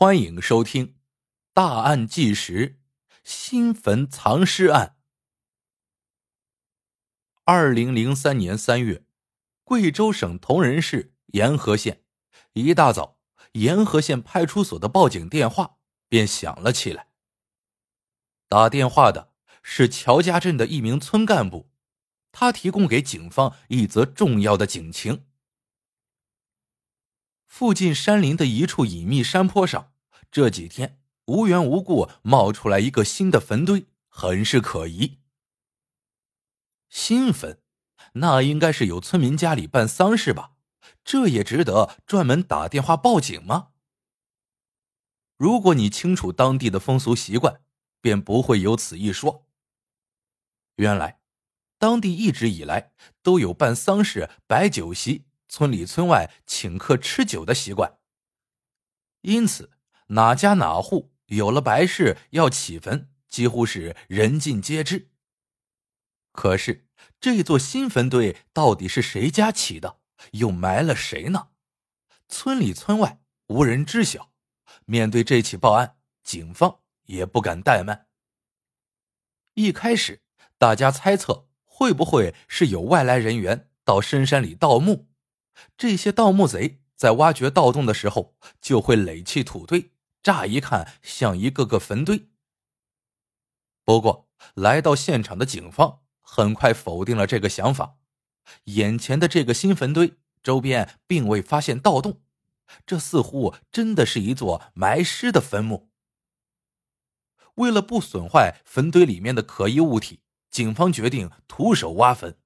欢迎收听《大案纪实：新坟藏尸案》。二零零三年三月，贵州省铜仁市沿河县一大早，沿河县派出所的报警电话便响了起来。打电话的是乔家镇的一名村干部，他提供给警方一则重要的警情。附近山林的一处隐秘山坡上，这几天无缘无故冒出来一个新的坟堆，很是可疑。新坟，那应该是有村民家里办丧事吧？这也值得专门打电话报警吗？如果你清楚当地的风俗习惯，便不会有此一说。原来，当地一直以来都有办丧事摆酒席。村里村外请客吃酒的习惯，因此哪家哪户有了白事要起坟，几乎是人尽皆知。可是这座新坟堆到底是谁家起的，又埋了谁呢？村里村外无人知晓。面对这起报案，警方也不敢怠慢。一开始，大家猜测会不会是有外来人员到深山里盗墓。这些盗墓贼在挖掘盗洞的时候，就会垒起土堆，乍一看像一个个坟堆。不过，来到现场的警方很快否定了这个想法。眼前的这个新坟堆周边并未发现盗洞，这似乎真的是一座埋尸的坟墓。为了不损坏坟堆里面的可疑物体，警方决定徒手挖坟。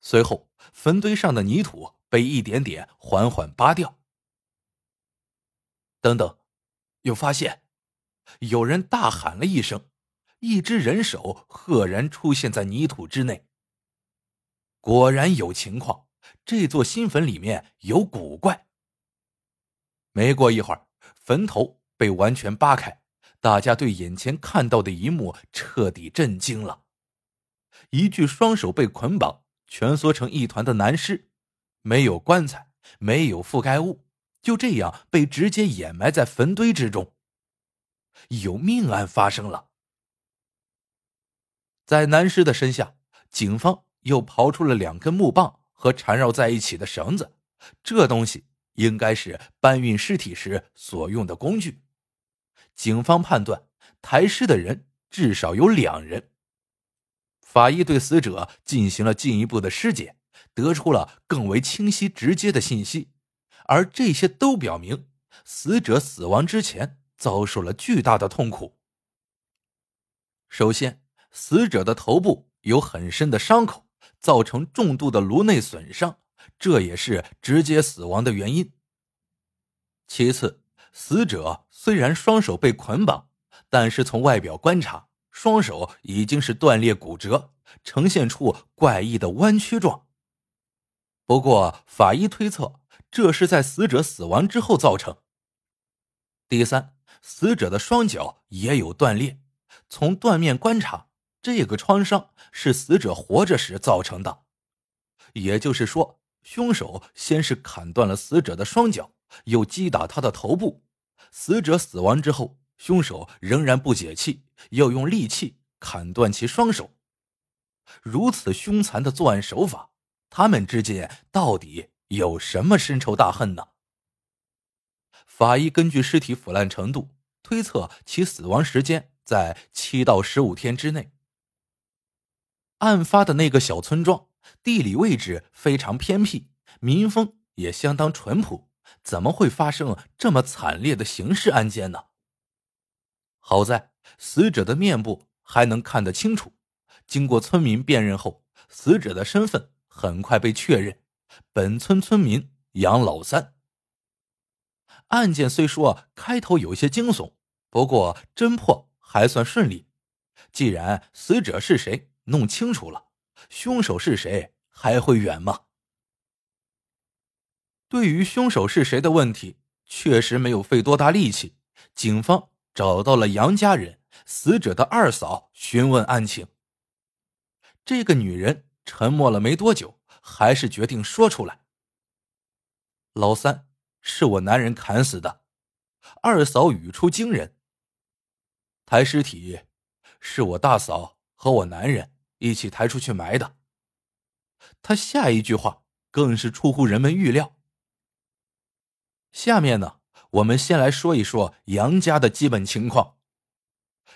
随后，坟堆上的泥土被一点点缓缓扒掉。等等，有发现！有人大喊了一声，一只人手赫然出现在泥土之内。果然有情况，这座新坟里面有古怪。没过一会儿，坟头被完全扒开，大家对眼前看到的一幕彻底震惊了：一具双手被捆绑。蜷缩成一团的男尸，没有棺材，没有覆盖物，就这样被直接掩埋在坟堆之中。有命案发生了。在男尸的身下，警方又刨出了两根木棒和缠绕在一起的绳子，这东西应该是搬运尸体时所用的工具。警方判断，抬尸的人至少有两人。法医对死者进行了进一步的尸检，得出了更为清晰直接的信息，而这些都表明死者死亡之前遭受了巨大的痛苦。首先，死者的头部有很深的伤口，造成重度的颅内损伤，这也是直接死亡的原因。其次，死者虽然双手被捆绑，但是从外表观察。双手已经是断裂骨折，呈现出怪异的弯曲状。不过，法医推测这是在死者死亡之后造成。第三，死者的双脚也有断裂，从断面观察，这个创伤是死者活着时造成的。也就是说，凶手先是砍断了死者的双脚，又击打他的头部，死者死亡之后。凶手仍然不解气，要用利器砍断其双手。如此凶残的作案手法，他们之间到底有什么深仇大恨呢？法医根据尸体腐烂程度推测，其死亡时间在七到十五天之内。案发的那个小村庄地理位置非常偏僻，民风也相当淳朴，怎么会发生这么惨烈的刑事案件呢？好在死者的面部还能看得清楚，经过村民辨认后，死者的身份很快被确认，本村村民杨老三。案件虽说开头有些惊悚，不过侦破还算顺利。既然死者是谁弄清楚了，凶手是谁还会远吗？对于凶手是谁的问题，确实没有费多大力气，警方。找到了杨家人，死者的二嫂询问案情。这个女人沉默了没多久，还是决定说出来。老三是我男人砍死的，二嫂语出惊人：“抬尸体是我大嫂和我男人一起抬出去埋的。”他下一句话更是出乎人们预料。下面呢，我们先来说一说杨家的基本情况。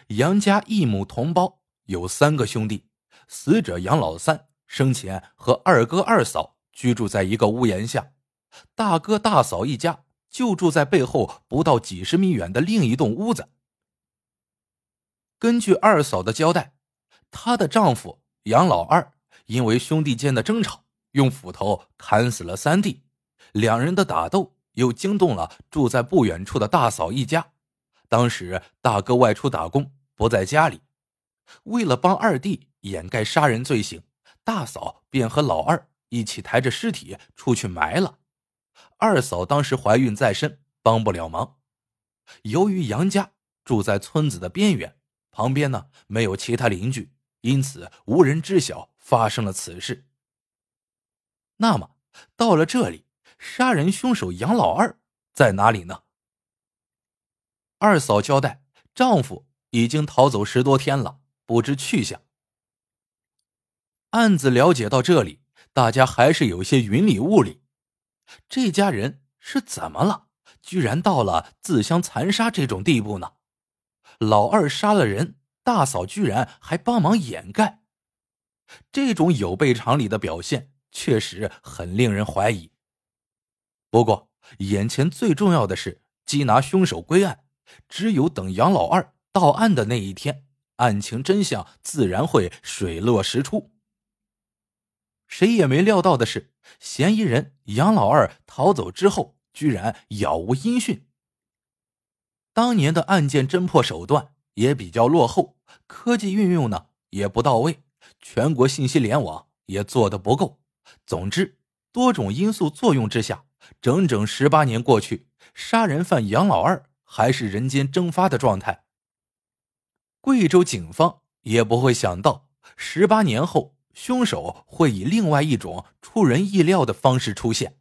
杨家一母同胞有三个兄弟，死者杨老三生前和二哥二嫂居住在一个屋檐下，大哥大嫂一家就住在背后不到几十米远的另一栋屋子。根据二嫂的交代，她的丈夫杨老二因为兄弟间的争吵，用斧头砍死了三弟，两人的打斗又惊动了住在不远处的大嫂一家。当时大哥外出打工。不在家里，为了帮二弟掩盖杀人罪行，大嫂便和老二一起抬着尸体出去埋了。二嫂当时怀孕在身，帮不了忙。由于杨家住在村子的边缘，旁边呢没有其他邻居，因此无人知晓发生了此事。那么到了这里，杀人凶手杨老二在哪里呢？二嫂交代，丈夫。已经逃走十多天了，不知去向。案子了解到这里，大家还是有些云里雾里。这家人是怎么了？居然到了自相残杀这种地步呢？老二杀了人，大嫂居然还帮忙掩盖，这种有悖常理的表现确实很令人怀疑。不过，眼前最重要的是缉拿凶手归案，只有等杨老二。到案的那一天，案情真相自然会水落石出。谁也没料到的是，嫌疑人杨老二逃走之后，居然杳无音讯。当年的案件侦破手段也比较落后，科技运用呢也不到位，全国信息联网也做的不够。总之，多种因素作用之下，整整十八年过去，杀人犯杨老二还是人间蒸发的状态。贵州警方也不会想到，十八年后，凶手会以另外一种出人意料的方式出现。